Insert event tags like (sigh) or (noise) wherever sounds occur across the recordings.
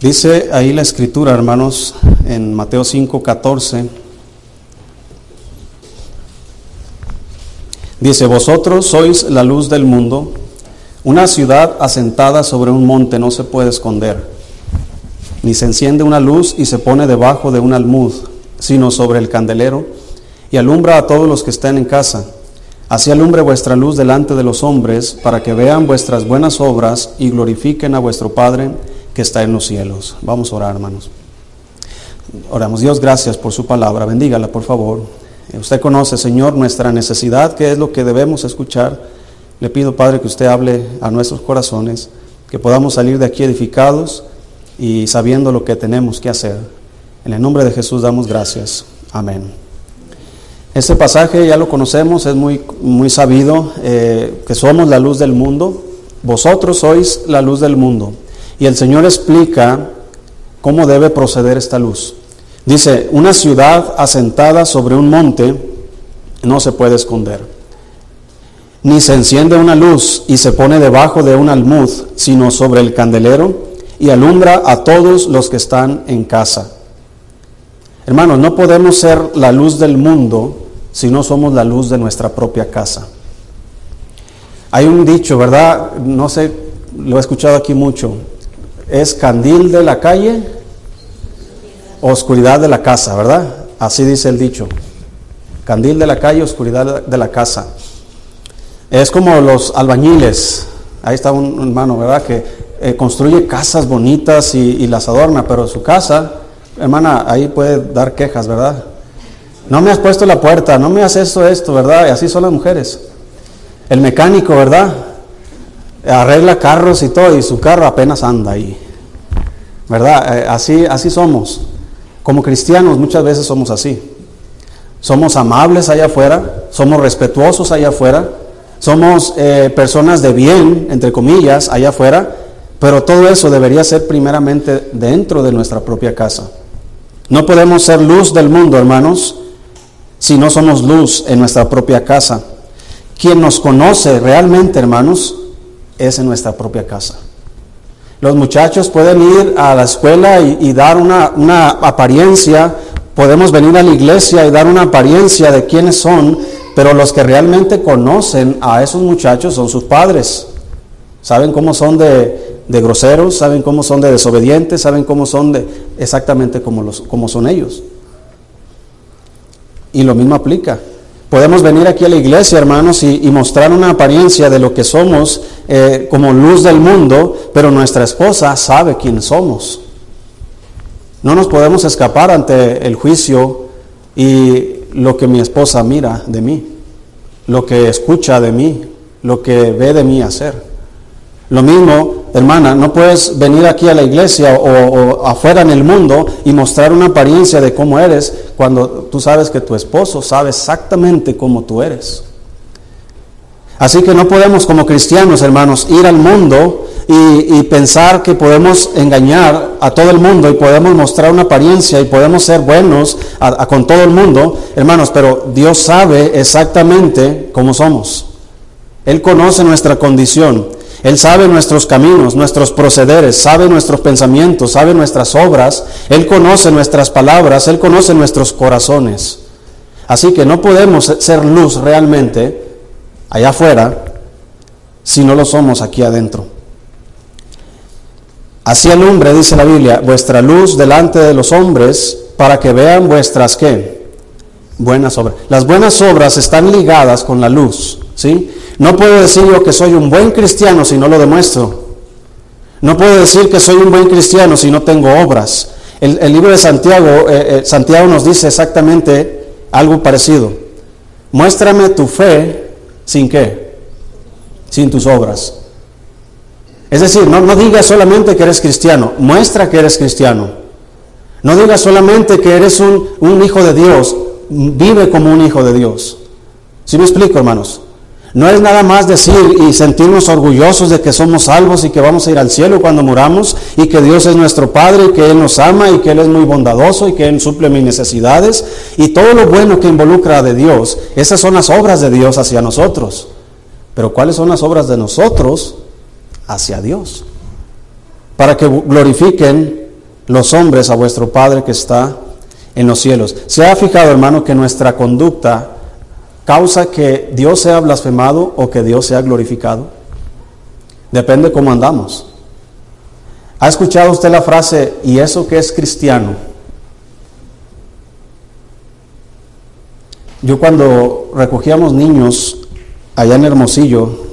Dice ahí la escritura, hermanos, en Mateo 5, 14. Dice, vosotros sois la luz del mundo. Una ciudad asentada sobre un monte no se puede esconder, ni se enciende una luz y se pone debajo de un almud, sino sobre el candelero, y alumbra a todos los que están en casa. Así alumbre vuestra luz delante de los hombres, para que vean vuestras buenas obras y glorifiquen a vuestro Padre que está en los cielos. Vamos a orar, hermanos. Oramos, Dios, gracias por su palabra. Bendígala, por favor. Usted conoce, Señor, nuestra necesidad, que es lo que debemos escuchar. Le pido, Padre, que usted hable a nuestros corazones, que podamos salir de aquí edificados y sabiendo lo que tenemos que hacer. En el nombre de Jesús damos gracias. Amén. Este pasaje ya lo conocemos, es muy, muy sabido, eh, que somos la luz del mundo. Vosotros sois la luz del mundo. Y el Señor explica cómo debe proceder esta luz. Dice, una ciudad asentada sobre un monte no se puede esconder. Ni se enciende una luz y se pone debajo de un almud, sino sobre el candelero y alumbra a todos los que están en casa. Hermanos, no podemos ser la luz del mundo si no somos la luz de nuestra propia casa. Hay un dicho, ¿verdad? No sé, lo he escuchado aquí mucho es candil de la calle, oscuridad de la casa, ¿verdad? Así dice el dicho. Candil de la calle, oscuridad de la casa. Es como los albañiles. Ahí está un hermano, ¿verdad? Que eh, construye casas bonitas y, las adorna, pero su casa, hermana, ahí puede dar quejas, ¿verdad? No me has puesto la puerta, no me has esto, esto, ¿verdad? Y así son las mujeres. El mecánico, ¿verdad? Arregla carros y todo, y su carro apenas anda ahí. ¿Verdad? Eh, así, así somos. Como cristianos muchas veces somos así. Somos amables allá afuera, somos respetuosos allá afuera, somos eh, personas de bien, entre comillas, allá afuera, pero todo eso debería ser primeramente dentro de nuestra propia casa. No podemos ser luz del mundo, hermanos, si no somos luz en nuestra propia casa. Quien nos conoce realmente, hermanos, es en nuestra propia casa. Los muchachos pueden ir a la escuela y, dar una, una, apariencia, podemos venir a la iglesia y dar una apariencia de quiénes son, pero los que realmente conocen a esos muchachos son sus padres. Saben cómo son de, de groseros, saben cómo son de desobedientes, saben cómo son de exactamente como, los, como son ellos. Y lo mismo aplica. Podemos venir aquí a la iglesia, hermanos, y, mostrar una apariencia de lo que somos eh, como luz del mundo, pero nuestra esposa sabe quién somos. No nos podemos escapar ante el juicio y lo que mi esposa mira de mí, lo que escucha de mí, lo que ve de mí hacer. Lo mismo, hermana, no puedes venir aquí a la iglesia o, afuera en el mundo y mostrar una apariencia de cómo eres cuando tú sabes que tu esposo sabe exactamente cómo tú eres. Así que no podemos como cristianos, hermanos, ir al mundo y, pensar que podemos engañar a todo el mundo y podemos mostrar una apariencia y podemos ser buenos con todo el mundo, hermanos, pero Dios sabe exactamente cómo somos. Él conoce nuestra condición. Él sabe nuestros caminos, nuestros procederes, sabe nuestros pensamientos, sabe nuestras obras, Él conoce nuestras palabras, Él conoce nuestros corazones. Así que no podemos ser luz realmente allá afuera si no lo somos aquí adentro. Así alumbre, dice la Biblia, vuestra luz delante de los hombres para que vean vuestras qué? Buenas obras. Las buenas obras están ligadas con la luz, ¿sí? No puedo decir yo que soy un buen cristiano si no lo demuestro. No puedo decir que soy un buen cristiano si no tengo obras. El, libro de Santiago, eh, eh, Santiago nos dice exactamente algo parecido. Muéstrame tu fe sin qué, sin tus obras. Es decir, no, no digas solamente que eres cristiano, muestra que eres cristiano. No digas solamente que eres un, un hijo de Dios, vive como un hijo de Dios. ¿Sí me explico, hermanos? No es nada más decir y sentirnos orgullosos de que somos salvos y que vamos a ir al cielo cuando muramos y que Dios es nuestro Padre y que Él nos ama y que Él es muy bondadoso y que Él suple mis necesidades y todo lo bueno que involucra de Dios. Esas son las obras de Dios hacia nosotros. Pero ¿cuáles son las obras de nosotros hacia Dios? Para que glorifiquen los hombres a vuestro Padre que está en los cielos. ¿Se ha fijado, hermano, que nuestra conducta causa que Dios sea blasfemado o que Dios sea glorificado? Depende cómo andamos. ¿Ha escuchado usted la frase, ¿y eso que es cristiano? Yo cuando recogíamos niños allá en Hermosillo,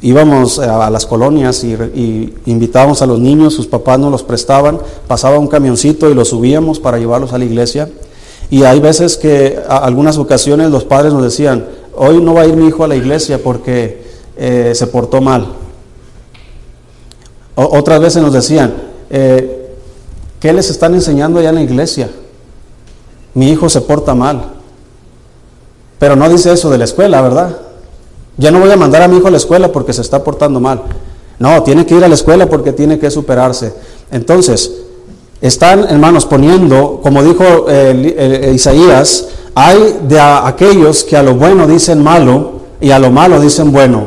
íbamos a las colonias y, invitábamos a los niños, sus papás nos los prestaban, pasaba un camioncito y los subíamos para llevarlos a la iglesia. Y hay veces que, a algunas ocasiones, los padres nos decían, hoy no va a ir mi hijo a la iglesia porque eh, se portó mal. otras veces nos decían, eh, ¿qué les están enseñando allá en la iglesia? Mi hijo se porta mal. Pero no dice eso de la escuela, ¿verdad? Ya no voy a mandar a mi hijo a la escuela porque se está portando mal. No, tiene que ir a la escuela porque tiene que superarse. Entonces, están, hermanos, poniendo, como dijo Isaías, hay de aquellos que a lo bueno dicen malo y a lo malo dicen bueno,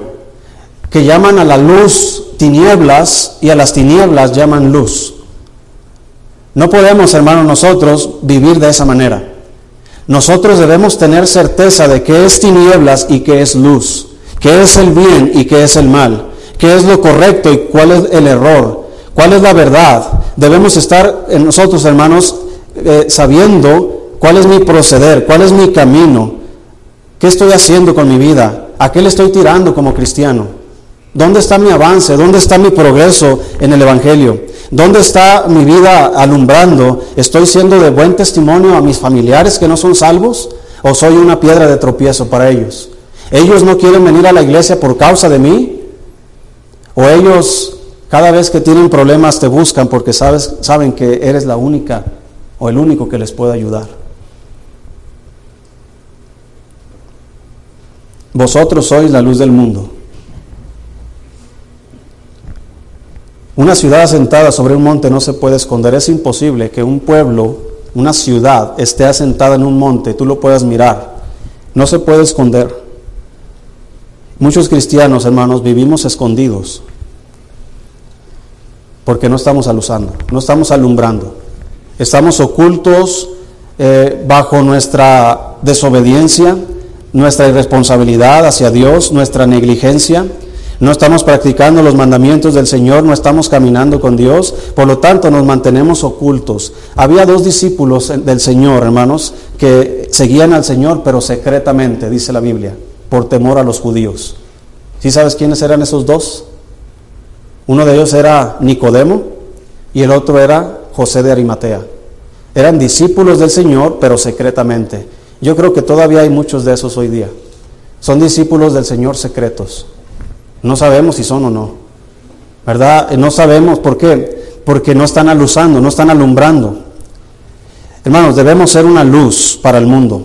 que llaman a la luz tinieblas y a las tinieblas llaman luz. No podemos, hermanos, nosotros vivir de esa manera. Nosotros debemos tener certeza de que es tinieblas y que es luz qué es el bien y qué es el mal, qué es lo correcto y cuál es el error, cuál es la verdad. Debemos estar en nosotros, hermanos, eh, sabiendo cuál es mi proceder, cuál es mi camino, qué estoy haciendo con mi vida, a qué le estoy tirando como cristiano. ¿Dónde está mi avance? ¿Dónde está mi progreso en el Evangelio? ¿Dónde está mi vida alumbrando? ¿Estoy siendo de buen testimonio a mis familiares que no son salvos? ¿O soy una piedra de tropiezo para ellos? ¿Ellos no quieren venir a la iglesia por causa de mí? ¿O ellos cada vez que tienen problemas te buscan porque sabes, saben que eres la única o el único que les puede ayudar? Vosotros sois la luz del mundo. Una ciudad asentada sobre un monte no se puede esconder. Es imposible que un pueblo, una ciudad, esté asentada en un monte, tú lo puedas mirar. No se puede esconder. Muchos cristianos, hermanos, vivimos escondidos porque no estamos alusando, no estamos alumbrando. Estamos ocultos eh, bajo nuestra desobediencia, nuestra irresponsabilidad hacia Dios, nuestra negligencia. No estamos practicando los mandamientos del Señor, no estamos caminando con Dios, por lo tanto nos mantenemos ocultos. Había dos discípulos del Señor, hermanos, que seguían al Señor, pero secretamente, dice la Biblia por temor a los judíos. ¿Sí sabes quiénes eran esos dos? Uno de ellos era Nicodemo y el otro era José de Arimatea. Eran discípulos del Señor, pero secretamente. Yo creo que todavía hay muchos de esos hoy día. Son discípulos del Señor secretos. No sabemos si son o no. ¿Verdad? No sabemos por qué. Porque no están alusando, no están alumbrando. Hermanos, debemos ser una luz para el mundo.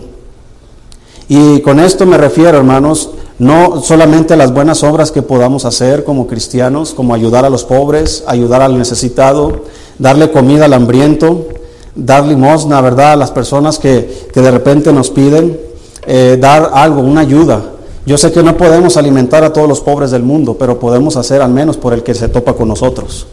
Y con esto me refiero, hermanos, no solamente las buenas obras que podamos hacer como cristianos, como ayudar a los pobres, ayudar al necesitado, darle comida al hambriento, dar limosna, ¿verdad?, a las personas que, de repente nos piden, eh, dar algo, una ayuda. Yo sé que no podemos alimentar a todos los pobres del mundo, pero podemos hacer al menos por el que se topa con nosotros.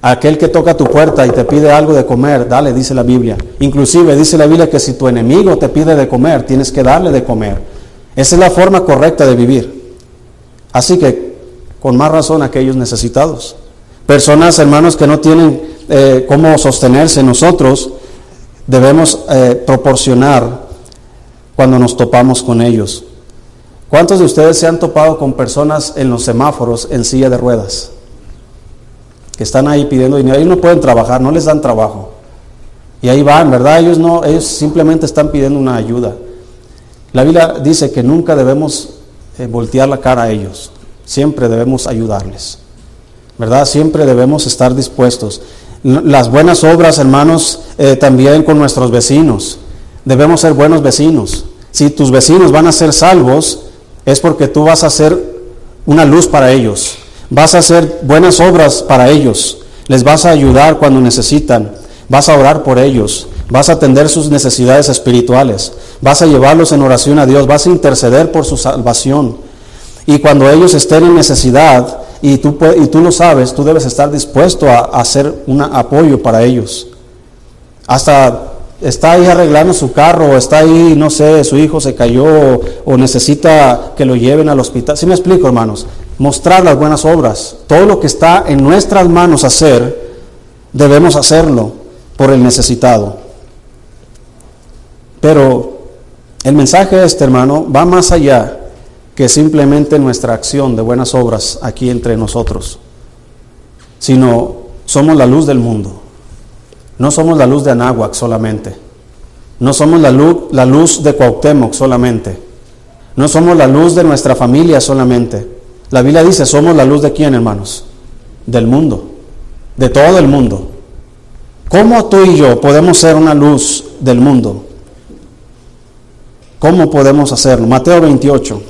Aquel que toca tu puerta y te pide algo de comer, dale, dice la Biblia. Inclusive dice la Biblia que si tu enemigo te pide de comer, tienes que darle de comer. Esa es la forma correcta de vivir. Así que, con más razón, aquellos necesitados. Personas, hermanos, que no tienen eh, cómo sostenerse, nosotros debemos eh, proporcionar cuando nos topamos con ellos. ¿Cuántos de ustedes se han topado con personas en los semáforos en silla de ruedas? que están ahí pidiendo dinero, ellos no pueden trabajar, no les dan trabajo. Y ahí van, ¿verdad? Ellos no, ellos simplemente están pidiendo una ayuda. La Biblia dice que nunca debemos eh, voltear la cara a ellos, siempre debemos ayudarles. ¿Verdad? Siempre debemos estar dispuestos. Las buenas obras, hermanos, eh, también con nuestros vecinos. Debemos ser buenos vecinos. Si tus vecinos van a ser salvos, es porque tú vas a ser una luz para ellos. Vas a hacer buenas obras para ellos. Les vas a ayudar cuando necesitan. Vas a orar por ellos. Vas a atender sus necesidades espirituales. Vas a llevarlos en oración a Dios. Vas a interceder por su salvación. Y cuando ellos estén en necesidad, y tú, y tú lo sabes, tú debes estar dispuesto a, hacer un apoyo para ellos. Hasta está ahí arreglando su carro, está ahí, no sé, su hijo se cayó o necesita que lo lleven al hospital. ¿Sí me explico, hermanos? Mostrar las buenas obras. Todo lo que está en nuestras manos hacer, debemos hacerlo por el necesitado. Pero el mensaje este, hermano, va más allá que simplemente nuestra acción de buenas obras aquí entre nosotros, sino somos la luz del mundo. No somos la luz de Anáhuac solamente. No somos la luz, la luz de Cuauhtémoc solamente. No somos la luz de nuestra familia solamente. La Biblia dice, somos la luz de quién, hermanos? Del mundo. De todo el mundo. ¿Cómo tú y yo podemos ser una luz del mundo? ¿Cómo podemos hacerlo? Mateo 28.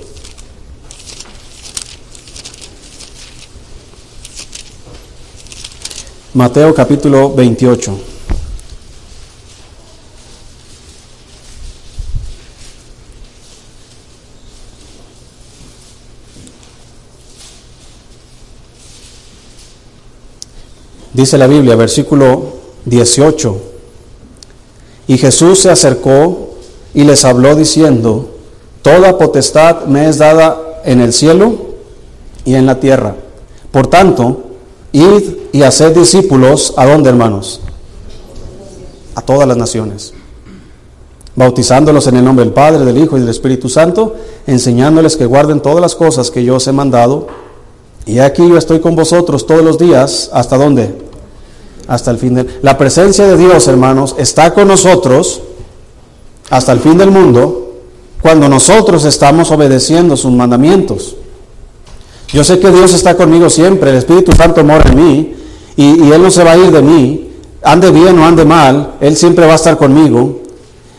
Mateo capítulo 28. Dice la Biblia, versículo 18. Y Jesús se acercó y les habló diciendo, Toda potestad me es dada en el cielo y en la tierra. Por tanto, id y haced discípulos, ¿a dónde hermanos? A todas las naciones. Bautizándolos en el nombre del Padre, del Hijo y del Espíritu Santo, enseñándoles que guarden todas las cosas que yo os he mandado. Y aquí yo estoy con vosotros todos los días, ¿hasta dónde? hasta el fin de La presencia de Dios, hermanos, está con nosotros hasta el fin del mundo cuando nosotros estamos obedeciendo sus mandamientos. Yo sé que Dios está conmigo siempre, el Espíritu Santo mora en mí y, Él no se va a ir de mí, ande bien o ande mal, Él siempre va a estar conmigo.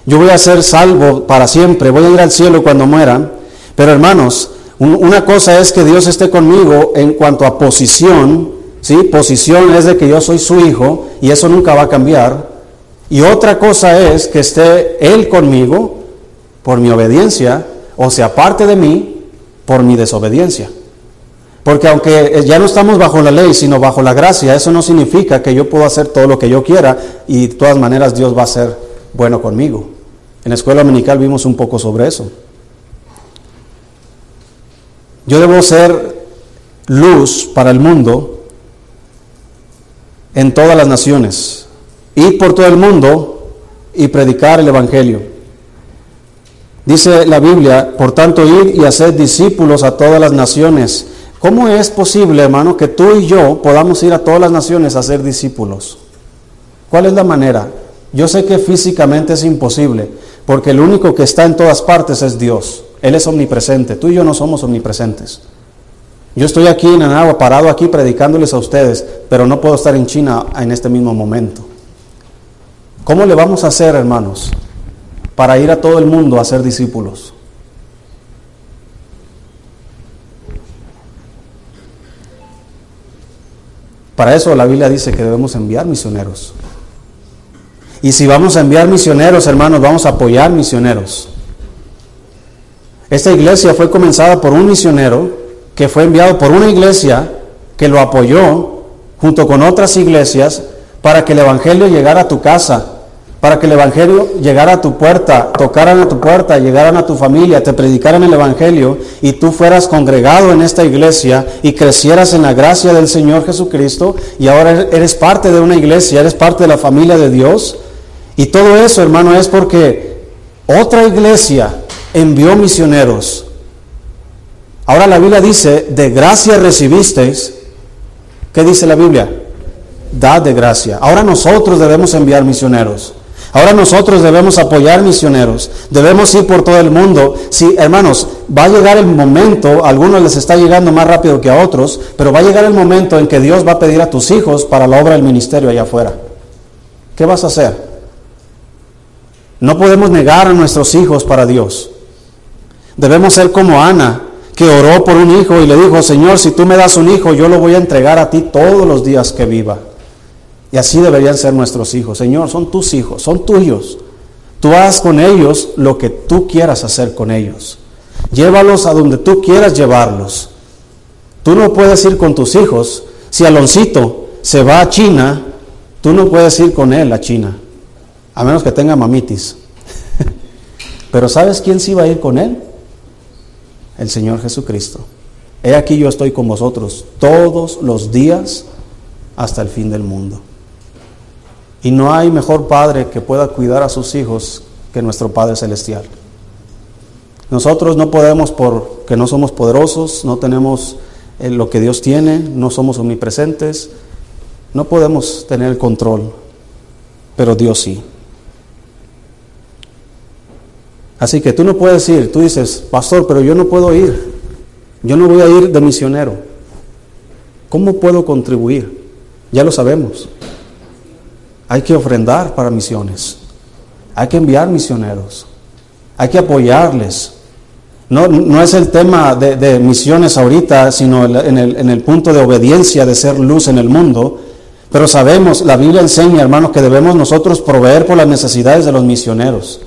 Yo voy a ser salvo para siempre, voy a ir al cielo cuando muera. Pero hermanos, una cosa es que Dios esté conmigo en cuanto a posición ¿sí? Posición es de que yo soy su hijo y eso nunca va a cambiar. Y otra cosa es que esté Él conmigo por mi obediencia o sea aparte de mí por mi desobediencia. Porque aunque ya no estamos bajo la ley, sino bajo la gracia, eso no significa que yo puedo hacer todo lo que yo quiera y de todas maneras Dios va a ser bueno conmigo. En la escuela dominical vimos un poco sobre eso. Yo debo ser luz para el mundo en todas las naciones, ir por todo el mundo y predicar el Evangelio. Dice la Biblia, por tanto, ir y hacer discípulos a todas las naciones. ¿Cómo es posible, hermano, que tú y yo podamos ir a todas las naciones a ser discípulos? ¿Cuál es la manera? Yo sé que físicamente es imposible, porque el único que está en todas partes es Dios. Él es omnipresente. Tú y yo no somos omnipresentes. Yo estoy aquí en Anagua, parado aquí predicándoles a ustedes, pero no puedo estar en China en este mismo momento. ¿Cómo le vamos a hacer, hermanos, para ir a todo el mundo a ser discípulos? Para eso la Biblia dice que debemos enviar misioneros. Y si vamos a enviar misioneros, hermanos, vamos a apoyar misioneros. Esta iglesia fue comenzada por un misionero que fue enviado por una iglesia que lo apoyó junto con otras iglesias para que el Evangelio llegara a tu casa, para que el Evangelio llegara a tu puerta, tocaran a tu puerta, llegaran a tu familia, te predicaran el Evangelio y tú fueras congregado en esta iglesia y crecieras en la gracia del Señor Jesucristo y ahora eres parte de una iglesia, eres parte de la familia de Dios. Y todo eso, hermano, es porque otra iglesia envió misioneros Ahora la Biblia dice, de gracia recibisteis. ¿Qué dice la Biblia? Dad de gracia. Ahora nosotros debemos enviar misioneros. Ahora nosotros debemos apoyar misioneros. Debemos ir por todo el mundo. Sí, hermanos, va a llegar el momento, a algunos les está llegando más rápido que a otros, pero va a llegar el momento en que Dios va a pedir a tus hijos para la obra del ministerio allá afuera. ¿Qué vas a hacer? No podemos negar a nuestros hijos para Dios. Debemos ser como Ana, que oró por un hijo y le dijo, Señor, si tú me das un hijo, yo lo voy a entregar a ti todos los días que viva. Y así deberían ser nuestros hijos. Señor, son tus hijos, son tuyos. Tú haz con ellos lo que tú quieras hacer con ellos. Llévalos a donde tú quieras llevarlos. Tú no puedes ir con tus hijos. Si Aloncito se va a China, tú no puedes ir con él a China, a menos que tenga mamitis. (laughs) Pero ¿sabes quién sí va a ir con él? El Señor Jesucristo. He aquí yo estoy con vosotros todos los días hasta el fin del mundo. Y no hay mejor padre que pueda cuidar a sus hijos que nuestro Padre Celestial. Nosotros no podemos porque no somos poderosos, no tenemos eh, lo que Dios tiene, no somos omnipresentes, no podemos tener el control, pero Dios sí. Así que tú no puedes ir, tú dices, pastor, pero yo no puedo ir, yo no voy a ir de misionero. ¿Cómo puedo contribuir? Ya lo sabemos. Hay que ofrendar para misiones. Hay que enviar misioneros. Hay que apoyarles. No, no es el tema de, misiones ahorita, sino el, en el punto de obediencia, de ser luz en el mundo. Pero sabemos, la Biblia enseña, hermanos, que debemos nosotros proveer por las necesidades de los misioneros.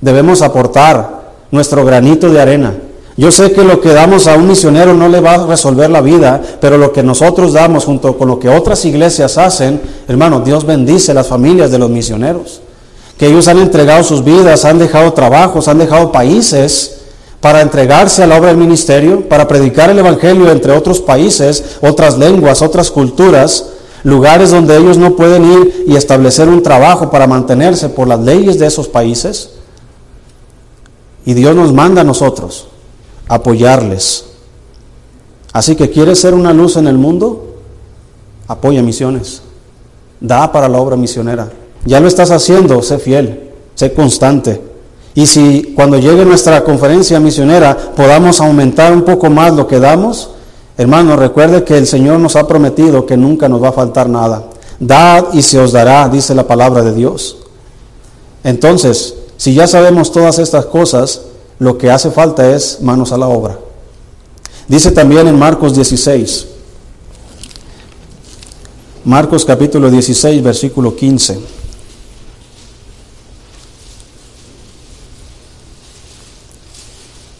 Debemos aportar nuestro granito de arena. Yo sé que lo que damos a un misionero no le va a resolver la vida, pero lo que nosotros damos junto con lo que otras iglesias hacen, hermano, Dios bendice las familias de los misioneros. Que ellos han entregado sus vidas, han dejado trabajos, han dejado países para entregarse a la obra del ministerio, para predicar el Evangelio entre otros países, otras lenguas, otras culturas, lugares donde ellos no pueden ir y establecer un trabajo para mantenerse por las leyes de esos países. Y Dios nos manda a nosotros apoyarles. Así que quieres ser una luz en el mundo, apoya misiones. Da para la obra misionera. Ya lo estás haciendo, sé fiel, sé constante. Y si cuando llegue nuestra conferencia misionera podamos aumentar un poco más lo que damos, hermano, recuerde que el Señor nos ha prometido que nunca nos va a faltar nada. Dad y se os dará, dice la palabra de Dios. Entonces, si ya sabemos todas estas cosas, lo que hace falta es manos a la obra. Dice también en Marcos 16, Marcos capítulo 16, versículo 15.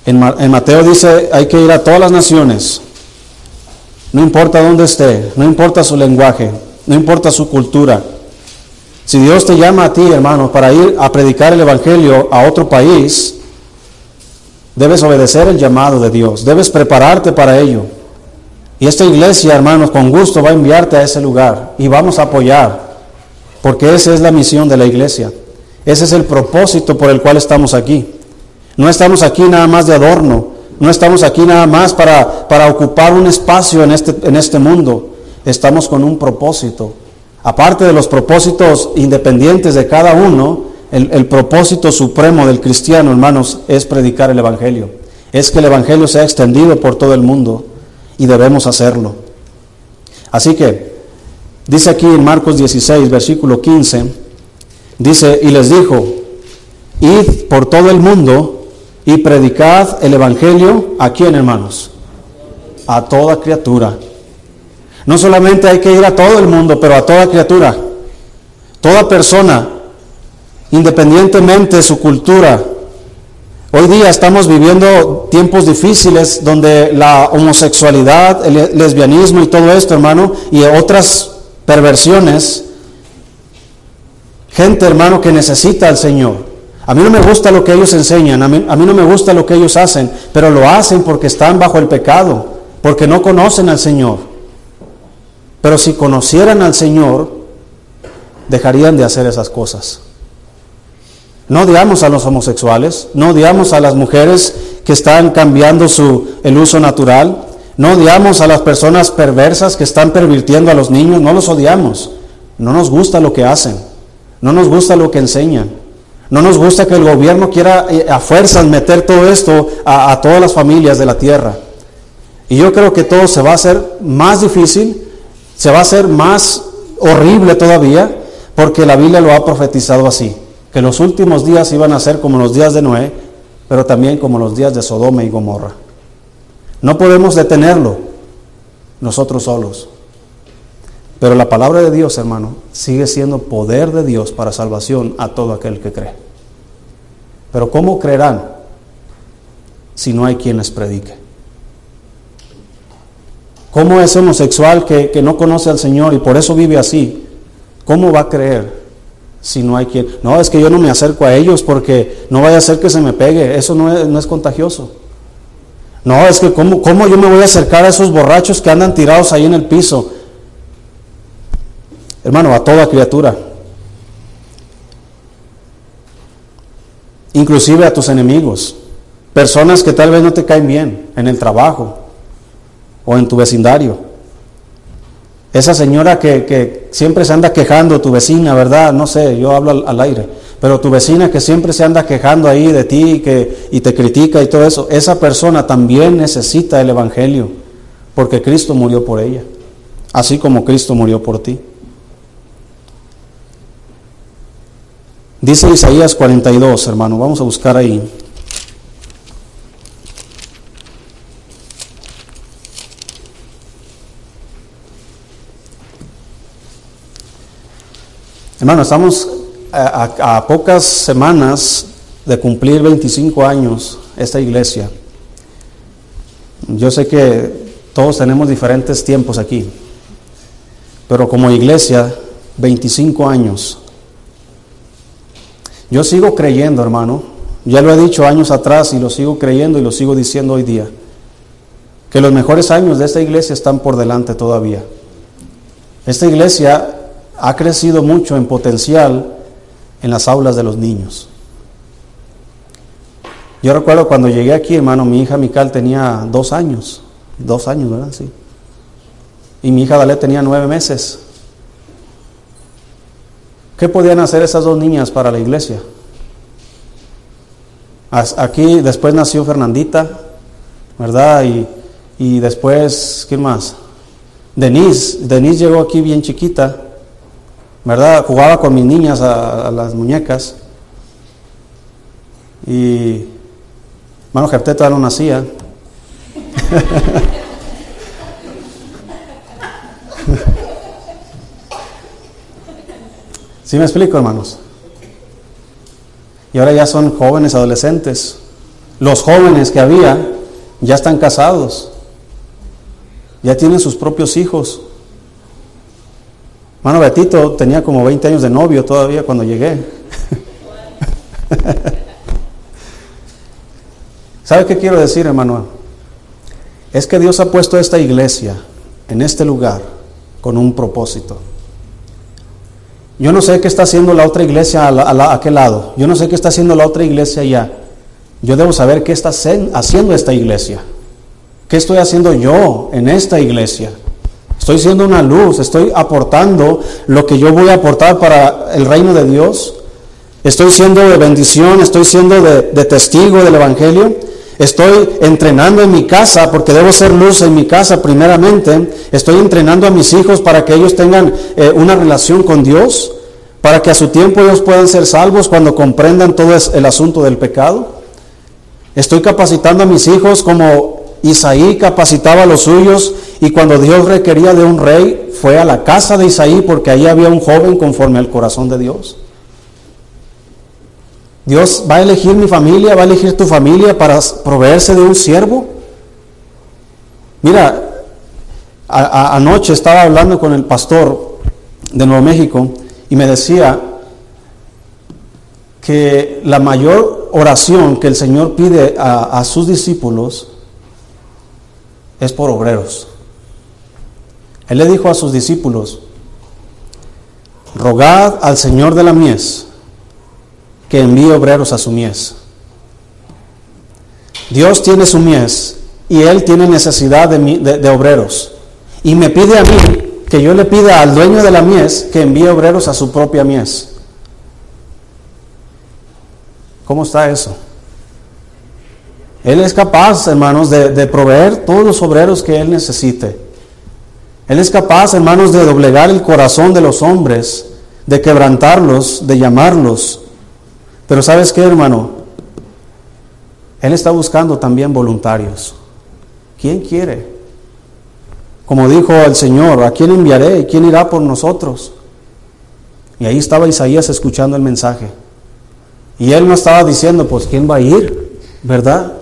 En, Mateo dice, hay que ir a todas las naciones, no importa dónde esté, no importa su lenguaje, no importa su cultura. Si Dios te llama a ti, hermano, para ir a predicar el Evangelio a otro país, debes obedecer el llamado de Dios, debes prepararte para ello. Y esta iglesia, hermanos, con gusto va a enviarte a ese lugar y vamos a apoyar, porque esa es la misión de la iglesia. Ese es el propósito por el cual estamos aquí. No estamos aquí nada más de adorno, no estamos aquí nada más para, para ocupar un espacio en este, en este mundo, estamos con un propósito. Aparte de los propósitos independientes de cada uno, el, propósito supremo del cristiano, hermanos, es predicar el Evangelio. Es que el Evangelio sea extendido por todo el mundo y debemos hacerlo. Así que, dice aquí en Marcos 16, versículo 15, dice, y les dijo, id por todo el mundo y predicad el Evangelio a quién, hermanos? A toda criatura. No solamente hay que ir a todo el mundo, pero a toda criatura. Toda persona, independientemente de su cultura. Hoy día estamos viviendo tiempos difíciles donde la homosexualidad, el lesbianismo y todo esto, hermano, y otras perversiones, gente, hermano, que necesita al Señor. A mí no me gusta lo que ellos enseñan, a mí, a mí, no me gusta lo que ellos hacen, pero lo hacen porque están bajo el pecado, porque no conocen al Señor. Pero si conocieran al Señor, dejarían de hacer esas cosas. No odiamos a los homosexuales, no odiamos a las mujeres que están cambiando su, el uso natural, no odiamos a las personas perversas que están pervirtiendo a los niños, no los odiamos. No nos gusta lo que hacen, no nos gusta lo que enseñan. No nos gusta que el gobierno quiera eh, a fuerzas meter todo esto a, todas las familias de la tierra. Y yo creo que todo se va a hacer más difícil, se va a hacer más horrible todavía, porque la Biblia lo ha profetizado así, que los últimos días iban a ser como los días de Noé, pero también como los días de Sodoma y Gomorra. No podemos detenerlo nosotros solos. Pero la palabra de Dios, hermano, sigue siendo poder de Dios para salvación a todo aquel que cree. Pero ¿cómo creerán si no hay quien les predique? ¿Cómo ese homosexual que, que no conoce al Señor y por eso vive así? ¿Cómo va a creer si no hay quien? No, es que yo no me acerco a ellos porque no vaya a ser que se me pegue. Eso no es, no es contagioso. No, es que ¿cómo, ¿cómo yo me voy a acercar a esos borrachos que andan tirados ahí en el piso? Hermano, a toda criatura. Inclusive a tus enemigos. Personas que tal vez no te caen bien en el trabajo o en tu vecindario. Esa señora que, que siempre se anda quejando, tu vecina, ¿verdad? No sé, yo hablo al, aire. Pero tu vecina que siempre se anda quejando ahí de ti que, y te critica y todo eso, esa persona también necesita el Evangelio, porque Cristo murió por ella, así como Cristo murió por ti. Dice Isaías 42, hermano, vamos a buscar ahí. Hermano, estamos a, a, pocas semanas de cumplir 25 años esta iglesia. Yo sé que todos tenemos diferentes tiempos aquí, pero como iglesia, 25 años. Yo sigo creyendo, hermano, ya lo he dicho años atrás y lo sigo creyendo y lo sigo diciendo hoy día, que los mejores años de esta iglesia están por delante todavía. Esta iglesia ha crecido mucho en potencial en las aulas de los niños. Yo recuerdo cuando llegué aquí, hermano, mi hija Mical tenía dos años, dos años, ¿verdad? Sí. Y mi hija Dalet tenía nueve meses. ¿Qué podían hacer esas dos niñas para la iglesia? Aquí después nació Fernandita, ¿verdad? Y, y después, ¿quién más? Denise. Denise llegó aquí bien chiquita, ¿verdad? Jugaba con mis niñas a, las muñecas. Y hermano Gerté todavía no nacía. (laughs) ¿Sí me explico, hermanos? Y ahora ya son jóvenes adolescentes. Los jóvenes que había ya están casados. Ya tienen sus propios hijos. Hermano Betito tenía como 20 años de novio todavía cuando llegué. (laughs) ¿Sabe qué quiero decir, hermano? Es que Dios ha puesto esta iglesia en este lugar con un propósito. Yo no sé qué está haciendo la otra iglesia a, la, a, aquel lado. Yo no sé qué está haciendo la otra iglesia allá. Yo debo saber qué está haciendo esta iglesia. ¿Qué estoy haciendo yo en esta iglesia? Estoy siendo una luz, estoy aportando lo que yo voy a aportar para el reino de Dios. Estoy siendo de bendición, estoy siendo de, testigo del Evangelio. Estoy entrenando en mi casa porque debo ser luz en mi casa primeramente. Estoy entrenando a mis hijos para que ellos tengan eh, una relación con Dios, para que a su tiempo ellos puedan ser salvos cuando comprendan todo el asunto del pecado. Estoy capacitando a mis hijos como Isaí capacitaba a los suyos y cuando Dios requería de un rey fue a la casa de Isaí porque ahí había un joven conforme al corazón de Dios. Dios va a elegir mi familia, va a elegir tu familia para proveerse de un siervo. Mira, a, anoche estaba hablando con el pastor de Nuevo México y me decía que la mayor oración que el Señor pide a sus discípulos es por obreros. Él le dijo a sus discípulos, rogad al Señor de la mies que envíe obreros a su mies. Dios tiene su mies y Él tiene necesidad de, de, obreros. Y me pide a mí que yo le pida al dueño de la mies que envíe obreros a su propia mies. ¿Cómo está eso? Él es capaz, hermanos, de, proveer todos los obreros que Él necesite. Él es capaz, hermanos, de doblegar el corazón de los hombres, de quebrantarlos, de llamarlos. Pero sabes qué, hermano? Él está buscando también voluntarios. ¿Quién quiere? Como dijo el Señor, ¿a quién enviaré? ¿Y quién irá por nosotros? Y ahí estaba Isaías escuchando el mensaje. Y él no estaba diciendo, pues, ¿quién va a ir? ¿Verdad?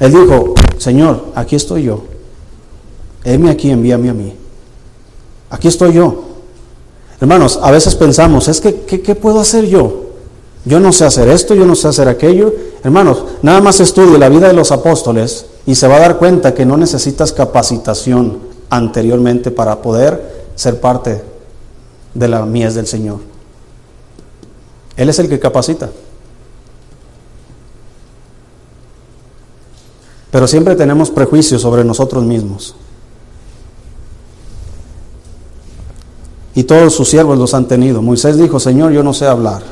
Él dijo, Señor, aquí estoy yo. heme aquí, envíame a mí. Aquí estoy yo. Hermanos, a veces pensamos, es que, ¿qué, puedo hacer yo? Yo no sé hacer esto, yo no sé hacer aquello. Hermanos, nada más estudie la vida de los apóstoles y se va a dar cuenta que no necesitas capacitación anteriormente para poder ser parte de la mies del Señor. Él es el que capacita. Pero siempre tenemos prejuicios sobre nosotros mismos. Y todos sus siervos los han tenido. Moisés dijo, Señor, yo no sé hablar.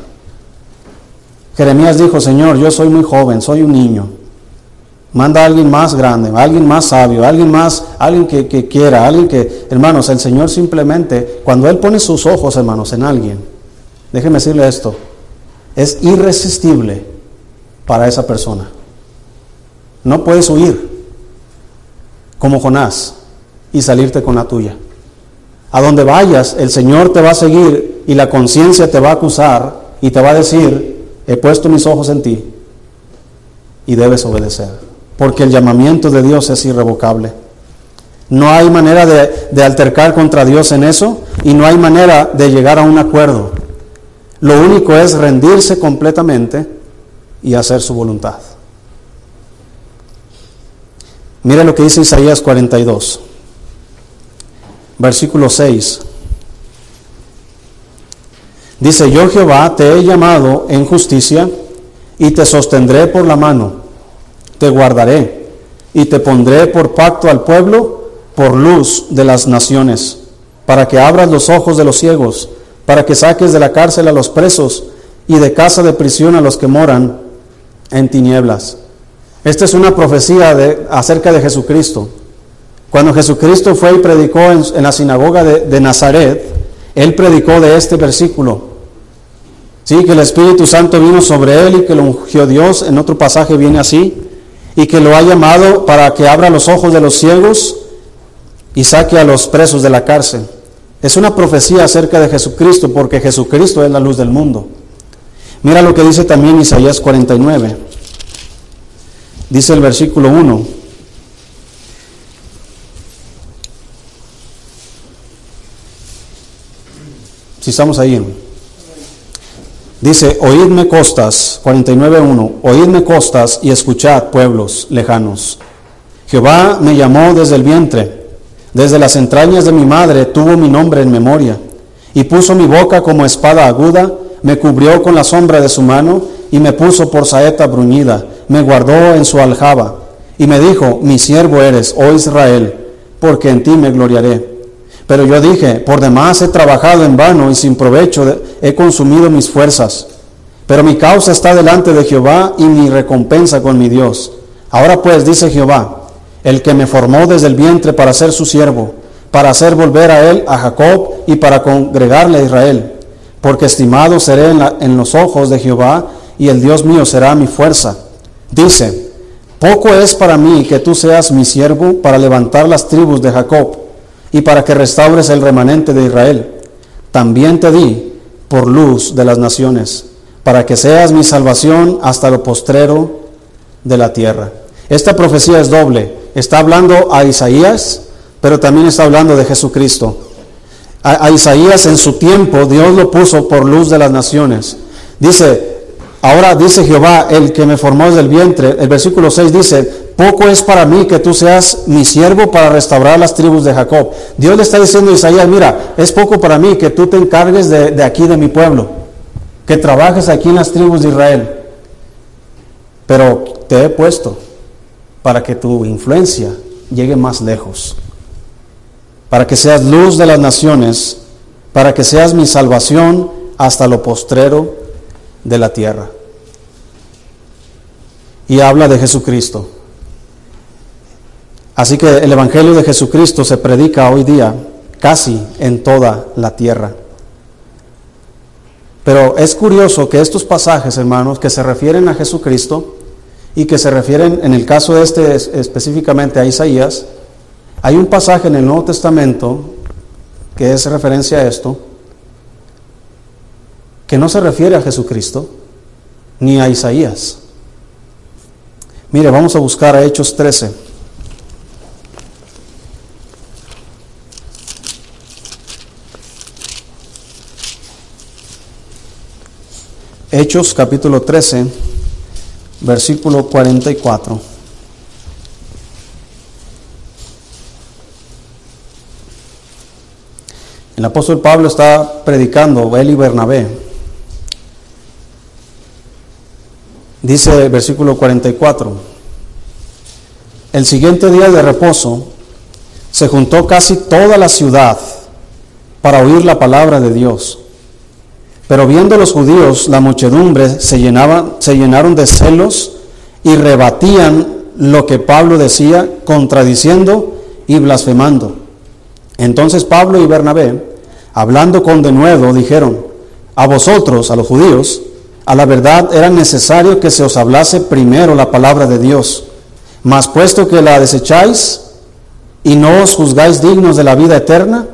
Jeremías dijo, Señor, yo soy muy joven, soy un niño. Manda a alguien más grande, a alguien más sabio, alguien más, alguien que, quiera, alguien que, hermanos, el Señor simplemente, cuando Él pone sus ojos, hermanos, en alguien, déjeme decirle esto, es irresistible para esa persona. No puedes huir como Jonás y salirte con la tuya. A donde vayas, el Señor te va a seguir y la conciencia te va a acusar y te va a decir, he puesto mis ojos en ti y debes obedecer, porque el llamamiento de Dios es irrevocable. No hay manera de, altercar contra Dios en eso y no hay manera de llegar a un acuerdo. Lo único es rendirse completamente y hacer su voluntad. Mira lo que dice Isaías 42, versículo 6. Dice, yo Jehová te he llamado en justicia y te sostendré por la mano, te guardaré y te pondré por pacto al pueblo, por luz de las naciones, para que abras los ojos de los ciegos, para que saques de la cárcel a los presos y de casa de prisión a los que moran en tinieblas esta es una profecía de, acerca de Jesucristo. Cuando Jesucristo fue y predicó en, la sinagoga de, de, Nazaret, él predicó de este versículo. Sí, que el Espíritu Santo vino sobre él y que lo ungió Dios, en otro pasaje viene así, y que lo ha llamado para que abra los ojos de los ciegos y saque a los presos de la cárcel. Es una profecía acerca de Jesucristo, porque Jesucristo es la luz del mundo. Mira lo que dice también Isaías 49. Dice el versículo 1. Si estamos ahí. Dice, oídme costas, 49.1, oídme costas y escuchad pueblos lejanos. Jehová me llamó desde el vientre, desde las entrañas de mi madre tuvo mi nombre en memoria, y puso mi boca como espada aguda, me cubrió con la sombra de su mano, y me puso por saeta bruñida me guardó en su aljaba y me dijo, mi siervo eres, oh Israel, porque en ti me gloriaré. Pero yo dije, por demás he trabajado en vano y sin provecho he consumido mis fuerzas. Pero mi causa está delante de Jehová y mi recompensa con mi Dios. Ahora pues, dice Jehová, el que me formó desde el vientre para ser su siervo, para hacer volver a él a Jacob y para congregarle a Israel. Porque estimado seré en, en los ojos de Jehová y el Dios mío será mi fuerza. Dice, poco es para mí que tú seas mi siervo para levantar las tribus de Jacob y para que restaures el remanente de Israel. También te di por luz de las naciones, para que seas mi salvación hasta lo postrero de la tierra. Esta profecía es doble. Está hablando a Isaías, pero también está hablando de Jesucristo. A, a Isaías en su tiempo Dios lo puso por luz de las naciones. Dice, Ahora dice Jehová, el que me formó desde el vientre, el versículo 6 dice, poco es para mí que tú seas mi siervo para restaurar las tribus de Jacob. Dios le está diciendo a Isaías, mira, es poco para mí que tú te encargues de, de aquí de mi pueblo, que trabajes aquí en las tribus de Israel. Pero te he puesto para que tu influencia llegue más lejos, para que seas luz de las naciones, para que seas mi salvación hasta lo postrero de la tierra. Y habla de Jesucristo. Así que el Evangelio de Jesucristo se predica hoy día casi en toda la tierra. Pero es curioso que estos pasajes, hermanos, que se refieren a Jesucristo y que se refieren, en el caso de este específicamente a Isaías, hay un pasaje en el Nuevo Testamento que es referencia a esto, que no se refiere a Jesucristo ni a Isaías. Mire, vamos a buscar a Hechos 13. Hechos capítulo 13, versículo 44. El apóstol Pablo está predicando, él y Bernabé, Dice versículo 44, el siguiente día de reposo se juntó casi toda la ciudad para oír la palabra de Dios. Pero viendo los judíos la muchedumbre se, llenaban, se llenaron de celos y rebatían lo que Pablo decía, contradiciendo y blasfemando. Entonces Pablo y Bernabé, hablando con denuedo, dijeron, a vosotros, a los judíos, a la verdad era necesario que se os hablase primero la palabra de Dios. Mas puesto que la desecháis y no os juzgáis dignos de la vida eterna,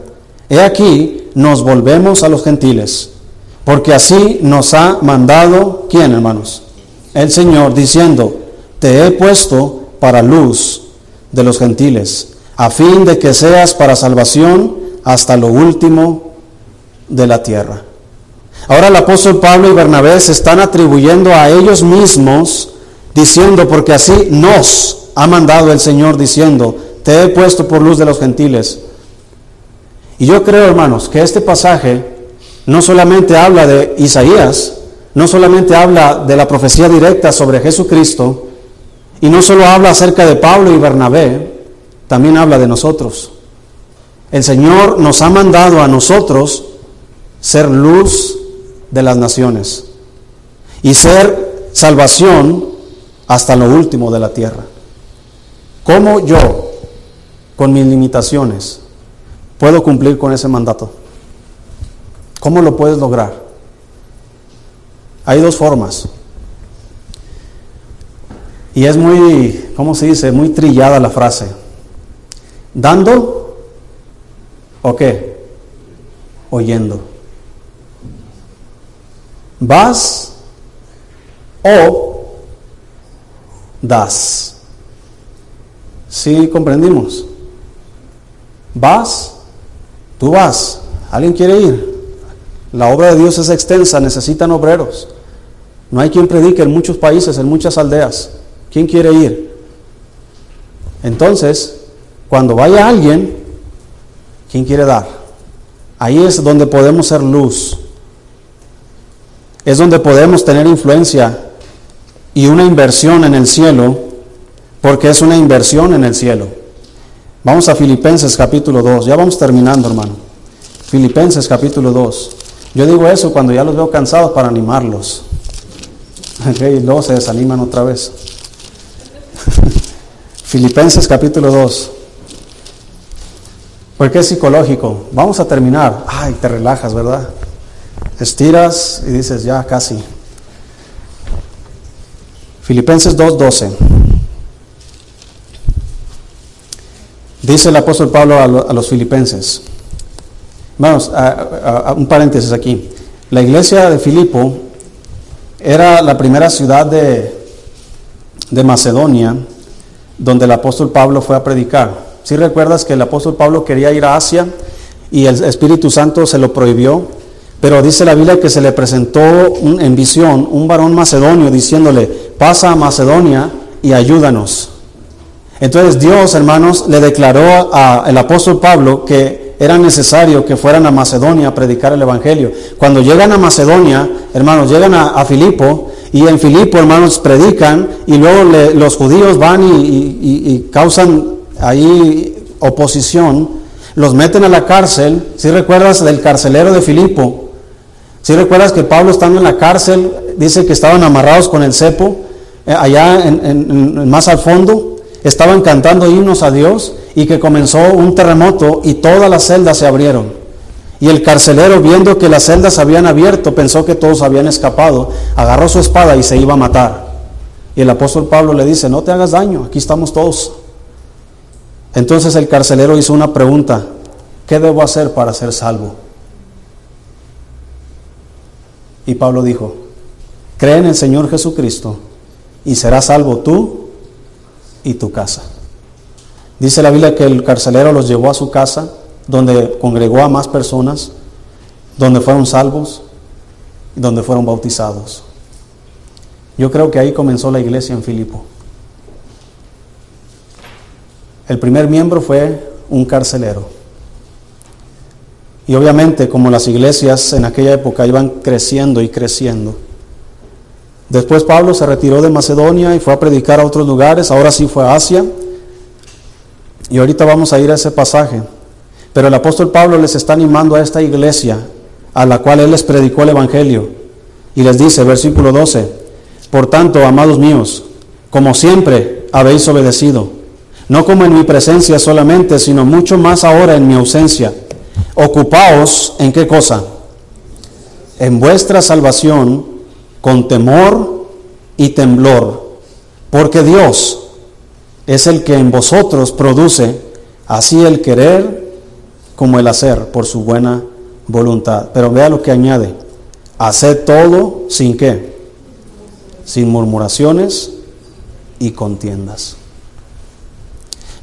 he aquí nos volvemos a los gentiles. Porque así nos ha mandado, ¿quién hermanos? El Señor, diciendo, te he puesto para luz de los gentiles, a fin de que seas para salvación hasta lo último de la tierra. Ahora el apóstol Pablo y Bernabé se están atribuyendo a ellos mismos, diciendo, porque así nos ha mandado el Señor, diciendo, te he puesto por luz de los gentiles. Y yo creo, hermanos, que este pasaje no solamente habla de Isaías, no solamente habla de la profecía directa sobre Jesucristo, y no solo habla acerca de Pablo y Bernabé, también habla de nosotros. El Señor nos ha mandado a nosotros ser luz de las naciones y ser salvación hasta lo último de la tierra. ¿Cómo yo, con mis limitaciones, puedo cumplir con ese mandato? ¿Cómo lo puedes lograr? Hay dos formas. Y es muy, ¿cómo se dice? Muy trillada la frase. ¿Dando o qué? Oyendo. ¿Vas o das? ¿Sí comprendimos? ¿Vas? Tú vas. ¿Alguien quiere ir? La obra de Dios es extensa, necesitan obreros. No hay quien predique en muchos países, en muchas aldeas. ¿Quién quiere ir? Entonces, cuando vaya alguien, ¿quién quiere dar? Ahí es donde podemos ser luz. Es donde podemos tener influencia y una inversión en el cielo, porque es una inversión en el cielo. Vamos a Filipenses capítulo 2. Ya vamos terminando, hermano. Filipenses capítulo 2. Yo digo eso cuando ya los veo cansados para animarlos. (laughs) y luego se desaniman otra vez. (laughs) Filipenses capítulo 2. Porque es psicológico. Vamos a terminar. Ay, te relajas, ¿verdad? Estiras y dices, ya casi. Filipenses 2.12. Dice el apóstol Pablo a los filipenses. Vamos, a, un paréntesis aquí. La iglesia de Filipo era la primera ciudad de, de Macedonia donde el apóstol Pablo fue a predicar. Si recuerdas que el apóstol Pablo quería ir a Asia y el Espíritu Santo se lo prohibió, pero dice la Biblia que se le presentó en visión un varón macedonio diciéndole, pasa a Macedonia y ayúdanos. Entonces Dios, hermanos, le declaró al apóstol Pablo que era necesario que fueran a Macedonia a predicar el Evangelio. Cuando llegan a Macedonia, hermanos, llegan a, Filipo y en Filipo, hermanos, predican y luego los judíos van y, causan ahí oposición, los meten a la cárcel. Si recuerdas del carcelero de Filipo, si recuerdas que Pablo estando en la cárcel, dice que estaban amarrados con el cepo, eh, allá en, más al fondo, estaban cantando himnos a Dios y que comenzó un terremoto y todas las celdas se abrieron. Y el carcelero, viendo que las celdas habían abierto, pensó que todos habían escapado, agarró su espada y se iba a matar. Y el apóstol Pablo le dice, no te hagas daño, aquí estamos todos. Entonces el carcelero hizo una pregunta, ¿qué debo hacer para ser salvo? Y Pablo dijo, cree en el Señor Jesucristo y serás salvo tú y tu casa. Dice la Biblia que el carcelero los llevó a su casa, donde congregó a más personas, donde fueron salvos, donde fueron bautizados. Yo creo que ahí comenzó la iglesia en Filipo. El primer miembro fue un carcelero. Y obviamente como las iglesias en aquella época iban creciendo y creciendo. Después Pablo se retiró de Macedonia y fue a predicar a otros lugares, ahora sí fue a Asia. Y ahorita vamos a ir a ese pasaje. Pero el apóstol Pablo les está animando a esta iglesia a la cual él les predicó el Evangelio. Y les dice, versículo 12, por tanto, amados míos, como siempre habéis obedecido, no como en mi presencia solamente, sino mucho más ahora en mi ausencia. Ocupaos en qué cosa? En vuestra salvación con temor y temblor, porque Dios es el que en vosotros produce así el querer como el hacer por su buena voluntad. Pero vea lo que añade, haced todo sin qué, sin murmuraciones y contiendas.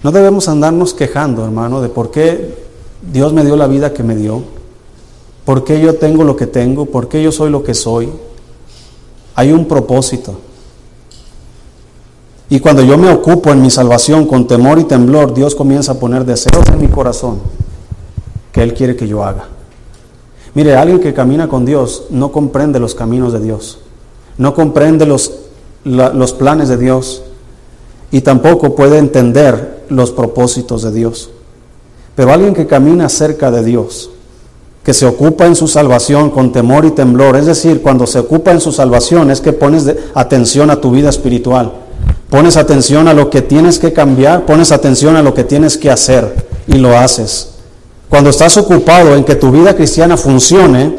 No debemos andarnos quejando, hermano, de por qué Dios me dio la vida que me dio, por qué yo tengo lo que tengo, por qué yo soy lo que soy. Hay un propósito. Y cuando yo me ocupo en mi salvación con temor y temblor, Dios comienza a poner deseos en mi corazón que Él quiere que yo haga. Mire, alguien que camina con Dios no comprende los caminos de Dios, no comprende los, los planes de Dios y tampoco puede entender los propósitos de Dios. Pero alguien que camina cerca de Dios, que se ocupa en su salvación con temor y temblor, es decir, cuando se ocupa en su salvación es que pones atención a tu vida espiritual, pones atención a lo que tienes que cambiar, pones atención a lo que tienes que hacer y lo haces. Cuando estás ocupado en que tu vida cristiana funcione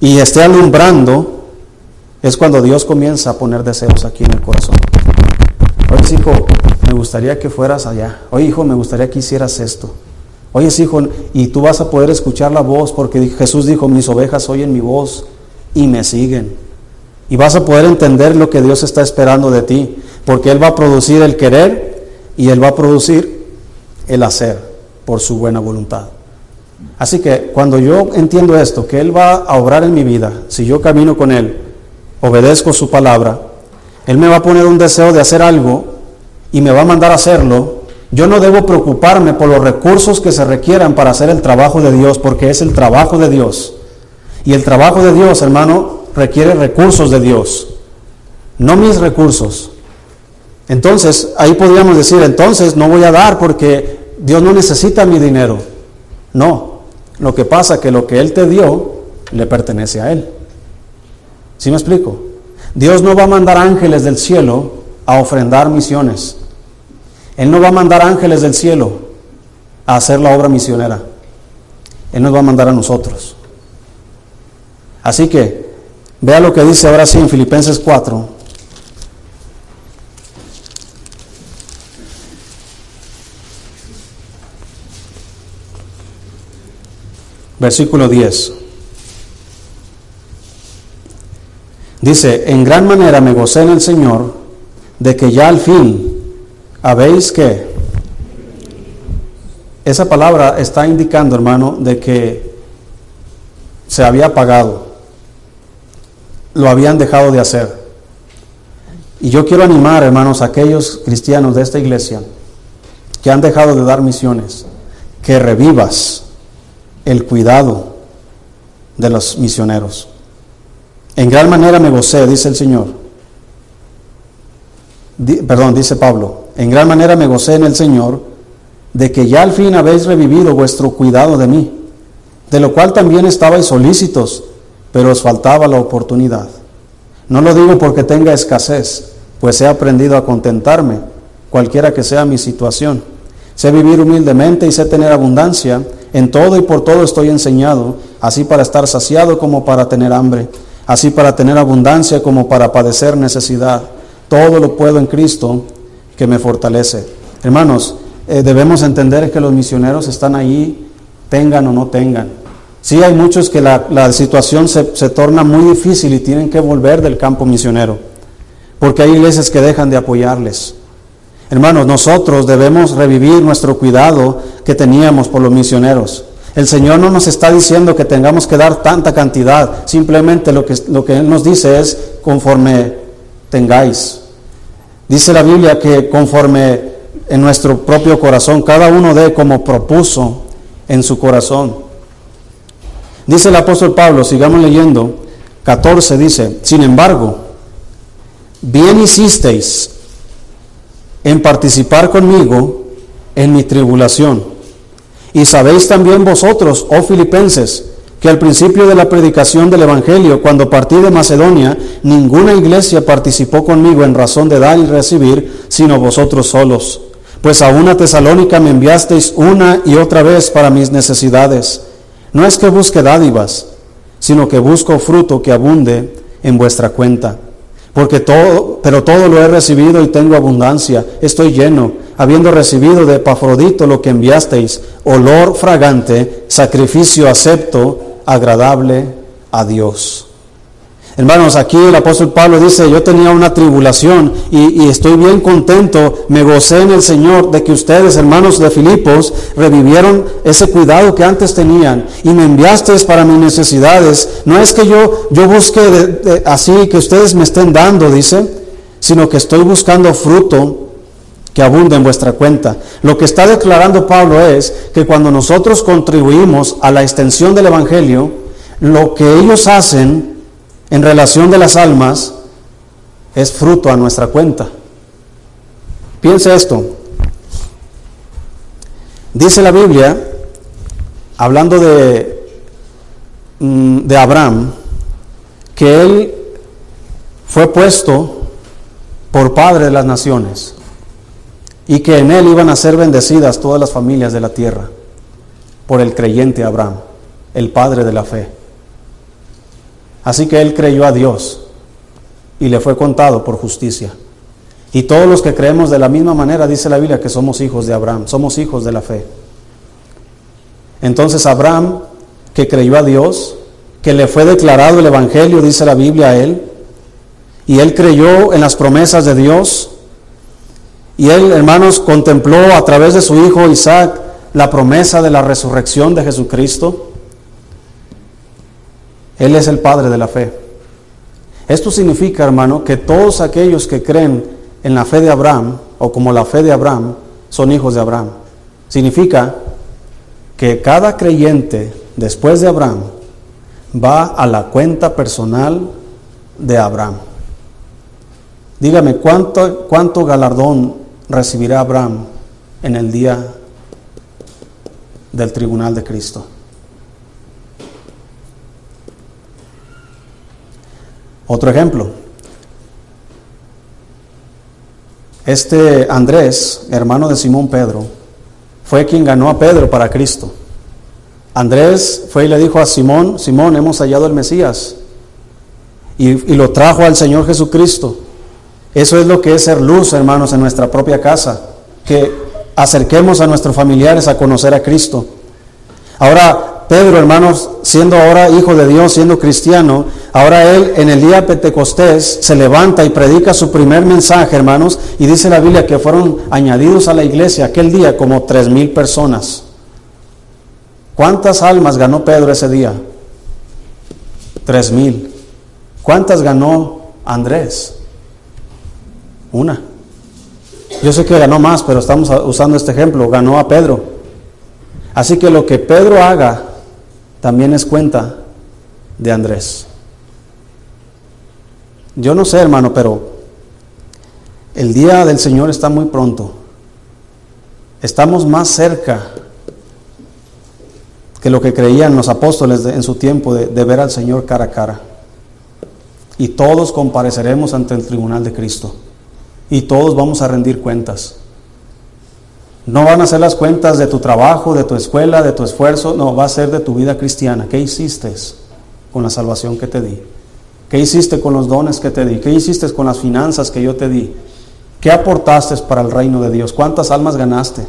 y esté alumbrando, es cuando Dios comienza a poner deseos aquí en el corazón. Oye, hijo, me gustaría que fueras allá. Oye, hijo, me gustaría que hicieras esto. Oye, hijo, y tú vas a poder escuchar la voz, porque Jesús dijo, mis ovejas oyen mi voz y me siguen. Y vas a poder entender lo que Dios está esperando de ti, porque Él va a producir el querer y Él va a producir el hacer por su buena voluntad. Así que cuando yo entiendo esto, que Él va a obrar en mi vida, si yo camino con Él, obedezco su palabra, Él me va a poner un deseo de hacer algo y me va a mandar a hacerlo, yo no debo preocuparme por los recursos que se requieran para hacer el trabajo de Dios, porque es el trabajo de Dios. Y el trabajo de Dios, hermano, requiere recursos de Dios, no mis recursos. Entonces, ahí podríamos decir, entonces no voy a dar porque Dios no necesita mi dinero. No, lo que pasa es que lo que Él te dio le pertenece a Él. ¿Sí me explico? Dios no va a mandar ángeles del cielo a ofrendar misiones. Él no va a mandar ángeles del cielo a hacer la obra misionera. Él nos va a mandar a nosotros. Así que, vea lo que dice ahora sí en Filipenses 4. Versículo 10. Dice, en gran manera me gocé en el Señor de que ya al fin habéis que esa palabra está indicando, hermano, de que se había pagado, lo habían dejado de hacer. Y yo quiero animar, hermanos, a aquellos cristianos de esta iglesia que han dejado de dar misiones, que revivas el cuidado de los misioneros. En gran manera me gocé, dice el Señor. perdón, dice Pablo, en gran manera me gocé en el Señor de que ya al fin habéis revivido vuestro cuidado de mí, de lo cual también estabais solícitos, pero os faltaba la oportunidad. No lo digo porque tenga escasez, pues he aprendido a contentarme, cualquiera que sea mi situación. Sé vivir humildemente y sé tener abundancia. En todo y por todo estoy enseñado, así para estar saciado como para tener hambre, así para tener abundancia como para padecer necesidad. Todo lo puedo en Cristo que me fortalece. Hermanos, eh, debemos entender que los misioneros están ahí, tengan o no tengan. Sí hay muchos que la, situación se, se torna muy difícil y tienen que volver del campo misionero, porque hay iglesias que dejan de apoyarles. Hermanos, nosotros debemos revivir nuestro cuidado que teníamos por los misioneros. El Señor no nos está diciendo que tengamos que dar tanta cantidad, simplemente lo que, lo que Él nos dice es conforme tengáis. Dice la Biblia que conforme en nuestro propio corazón, cada uno dé como propuso en su corazón. Dice el apóstol Pablo, sigamos leyendo, 14 dice, sin embargo, bien hicisteis en participar conmigo en mi tribulación. Y sabéis también vosotros, oh filipenses, que al principio de la predicación del Evangelio, cuando partí de Macedonia, ninguna iglesia participó conmigo en razón de dar y recibir, sino vosotros solos. Pues a una tesalónica me enviasteis una y otra vez para mis necesidades. No es que busque dádivas, sino que busco fruto que abunde en vuestra cuenta. Porque todo, pero todo lo he recibido y tengo abundancia, estoy lleno habiendo recibido de Epafrodito lo que enviasteis, olor fragante, sacrificio acepto, agradable a Dios. Hermanos, aquí el apóstol Pablo dice, yo tenía una tribulación y, estoy bien contento, me gocé en el Señor de que ustedes, hermanos de Filipos, revivieron ese cuidado que antes tenían y me enviasteis para mis necesidades. No es que yo, yo busque así que ustedes me estén dando, dice, sino que estoy buscando fruto que abunda en vuestra cuenta. Lo que está declarando Pablo es que cuando nosotros contribuimos a la extensión del Evangelio, lo que ellos hacen en relación de las almas es fruto a nuestra cuenta. Piense esto. Dice la Biblia, hablando de, mm, de Abraham, que él fue puesto por padre de las naciones y que en él iban a ser bendecidas todas las familias de la tierra por el creyente Abraham, el padre de la fe. Así que él creyó a Dios y le fue contado por justicia. Y todos los que creemos de la misma manera, dice la Biblia, que somos hijos de Abraham, somos hijos de la fe. Entonces Abraham, que creyó a Dios, que le fue declarado el Evangelio, dice la Biblia a él, y él creyó en las promesas de Dios, y él, hermanos, contempló a través de su hijo Isaac la promesa de la resurrección de Jesucristo. Él es el Padre de la fe. Esto significa, hermano, que todos aquellos que creen en la fe de Abraham, o como la fe de Abraham, son hijos de Abraham. Significa que cada creyente después de Abraham va a la cuenta personal de Abraham. Dígame, ¿cuánto, cuánto galardón recibirá Abraham en el día del tribunal de Cristo. Otro ejemplo. Este Andrés, hermano de Simón Pedro, fue quien ganó a Pedro para Cristo. Andrés fue y le dijo a Simón, Simón, hemos hallado el Mesías. Y, y lo trajo al Señor Jesucristo. Eso es lo que es ser luz, hermanos, en nuestra propia casa, que acerquemos a nuestros familiares a conocer a Cristo. Ahora, Pedro, hermanos, siendo ahora hijo de Dios, siendo cristiano, ahora él en el día Pentecostés se levanta y predica su primer mensaje, hermanos, y dice la Biblia que fueron añadidos a la iglesia aquel día como tres mil personas. ¿Cuántas almas ganó Pedro ese día? Tres mil. ¿Cuántas ganó Andrés? Una. Yo sé que ganó más, pero estamos usando este ejemplo. Ganó a Pedro. Así que lo que Pedro haga también es cuenta de Andrés. Yo no sé, hermano, pero el día del Señor está muy pronto. Estamos más cerca que lo que creían los apóstoles en su tiempo de, ver al Señor cara a cara. Y todos compareceremos ante el tribunal de Cristo y todos vamos a rendir cuentas. No van a ser las cuentas de tu trabajo, de tu escuela, de tu esfuerzo, no, va a ser de tu vida cristiana. ¿Qué hiciste con la salvación que te di? ¿Qué hiciste con los dones que te di? ¿Qué hiciste con las finanzas que yo te di? ¿Qué aportaste para el reino de Dios? ¿Cuántas almas ganaste?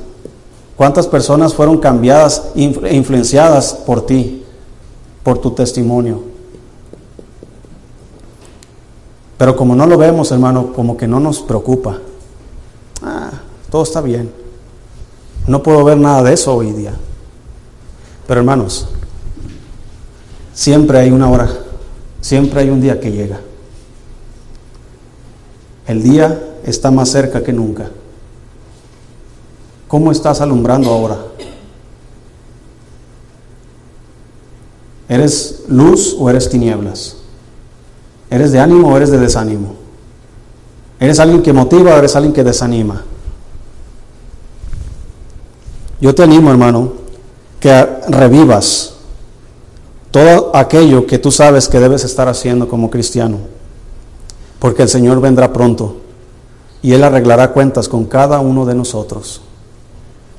¿Cuántas personas fueron cambiadas e influenciadas por ti, por tu testimonio? Pero como no lo vemos, hermano, como que no nos preocupa. Ah, todo está bien. No puedo ver nada de eso hoy día. Pero hermanos, siempre hay una hora, siempre hay un día que llega. El día está más cerca que nunca. ¿Cómo estás alumbrando ahora? ¿Eres luz o eres tinieblas? ¿Eres de ánimo o eres de desánimo? ¿Eres alguien que motiva o eres alguien que desanima? Yo te animo, hermano, que revivas todo aquello que tú sabes que debes estar haciendo como cristiano, porque el Señor vendrá pronto y Él arreglará cuentas con cada uno de nosotros.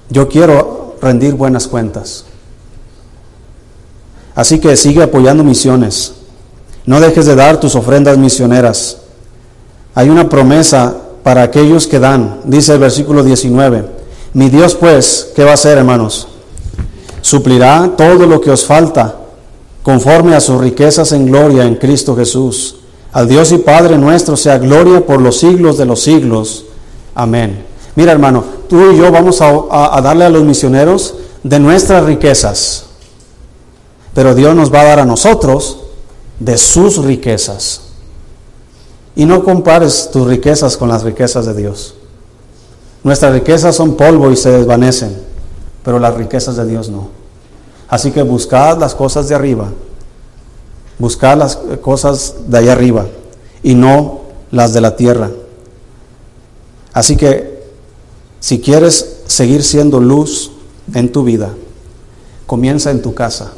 Yo quiero rendir buenas cuentas. Así que sigue apoyando misiones. No dejes de dar tus ofrendas misioneras. Hay una promesa para aquellos que dan, dice el versículo 19. Mi Dios pues, ¿qué va a hacer, hermanos? Suplirá todo lo que os falta conforme a sus riquezas en gloria en Cristo Jesús. Al Dios y Padre nuestro sea gloria por los siglos de los siglos. Amén. Mira hermano, tú y yo vamos a, darle a los misioneros de nuestras riquezas, pero Dios nos va a dar a nosotros de sus riquezas. Y no compares tus riquezas con las riquezas de Dios. Nuestras riquezas son polvo y se desvanecen, pero las riquezas de Dios no. Así que buscad las cosas de arriba, buscad las cosas de allá arriba y no las de la tierra. Así que si quieres seguir siendo luz en tu vida, comienza en tu casa,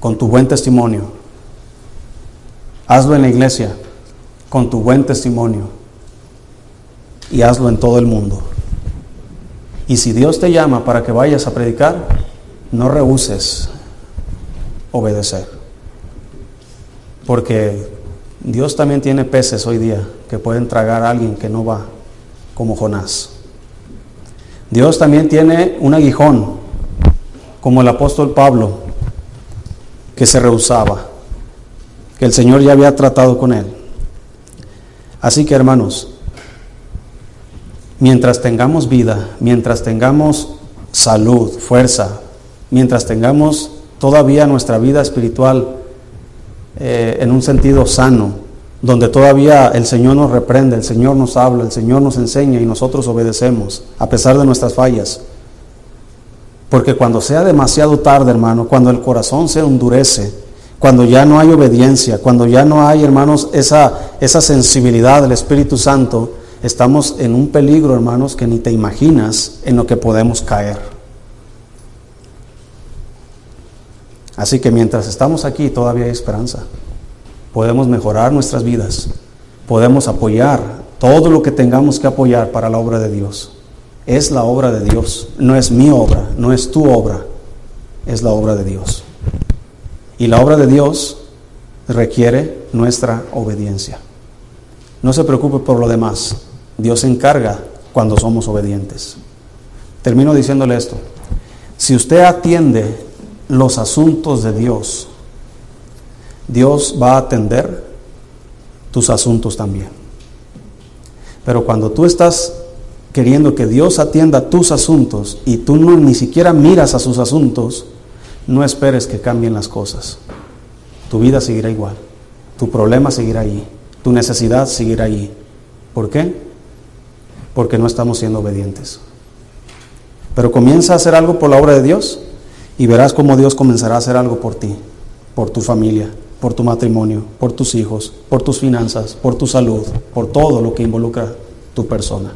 con tu buen testimonio Hazlo en la iglesia con tu buen testimonio y hazlo en todo el mundo. Y si Dios te llama para que vayas a predicar, no rehuses obedecer. Porque Dios también tiene peces hoy día que pueden tragar a alguien que no va, como Jonás. Dios también tiene un aguijón, como el apóstol Pablo, que se rehusaba que el Señor ya había tratado con él. Así que hermanos, mientras tengamos vida, mientras tengamos salud, fuerza, mientras tengamos todavía nuestra vida espiritual eh, en un sentido sano, donde todavía el Señor nos reprende, el Señor nos habla, el Señor nos enseña y nosotros obedecemos, a pesar de nuestras fallas. Porque cuando sea demasiado tarde, hermano, cuando el corazón se endurece, cuando ya no hay obediencia, cuando ya no hay, hermanos, esa, esa sensibilidad del Espíritu Santo, estamos en un peligro, hermanos, que ni te imaginas en lo que podemos caer. Así que mientras estamos aquí todavía hay esperanza. Podemos mejorar nuestras vidas, podemos apoyar todo lo que tengamos que apoyar para la obra de Dios. Es la obra de Dios, no es mi obra, no es tu obra, es la obra de Dios. Y la obra de Dios requiere nuestra obediencia. No se preocupe por lo demás. Dios se encarga cuando somos obedientes. Termino diciéndole esto. Si usted atiende los asuntos de Dios, Dios va a atender tus asuntos también. Pero cuando tú estás queriendo que Dios atienda tus asuntos y tú no, ni siquiera miras a sus asuntos, no esperes que cambien las cosas. Tu vida seguirá igual. Tu problema seguirá ahí. Tu necesidad seguirá ahí. ¿Por qué? Porque no estamos siendo obedientes. Pero comienza a hacer algo por la obra de Dios y verás cómo Dios comenzará a hacer algo por ti, por tu familia, por tu matrimonio, por tus hijos, por tus finanzas, por tu salud, por todo lo que involucra tu persona.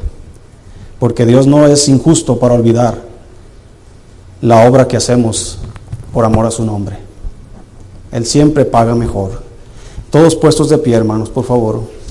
Porque Dios no es injusto para olvidar la obra que hacemos por amor a su nombre. Él siempre paga mejor. Todos puestos de pie, hermanos, por favor.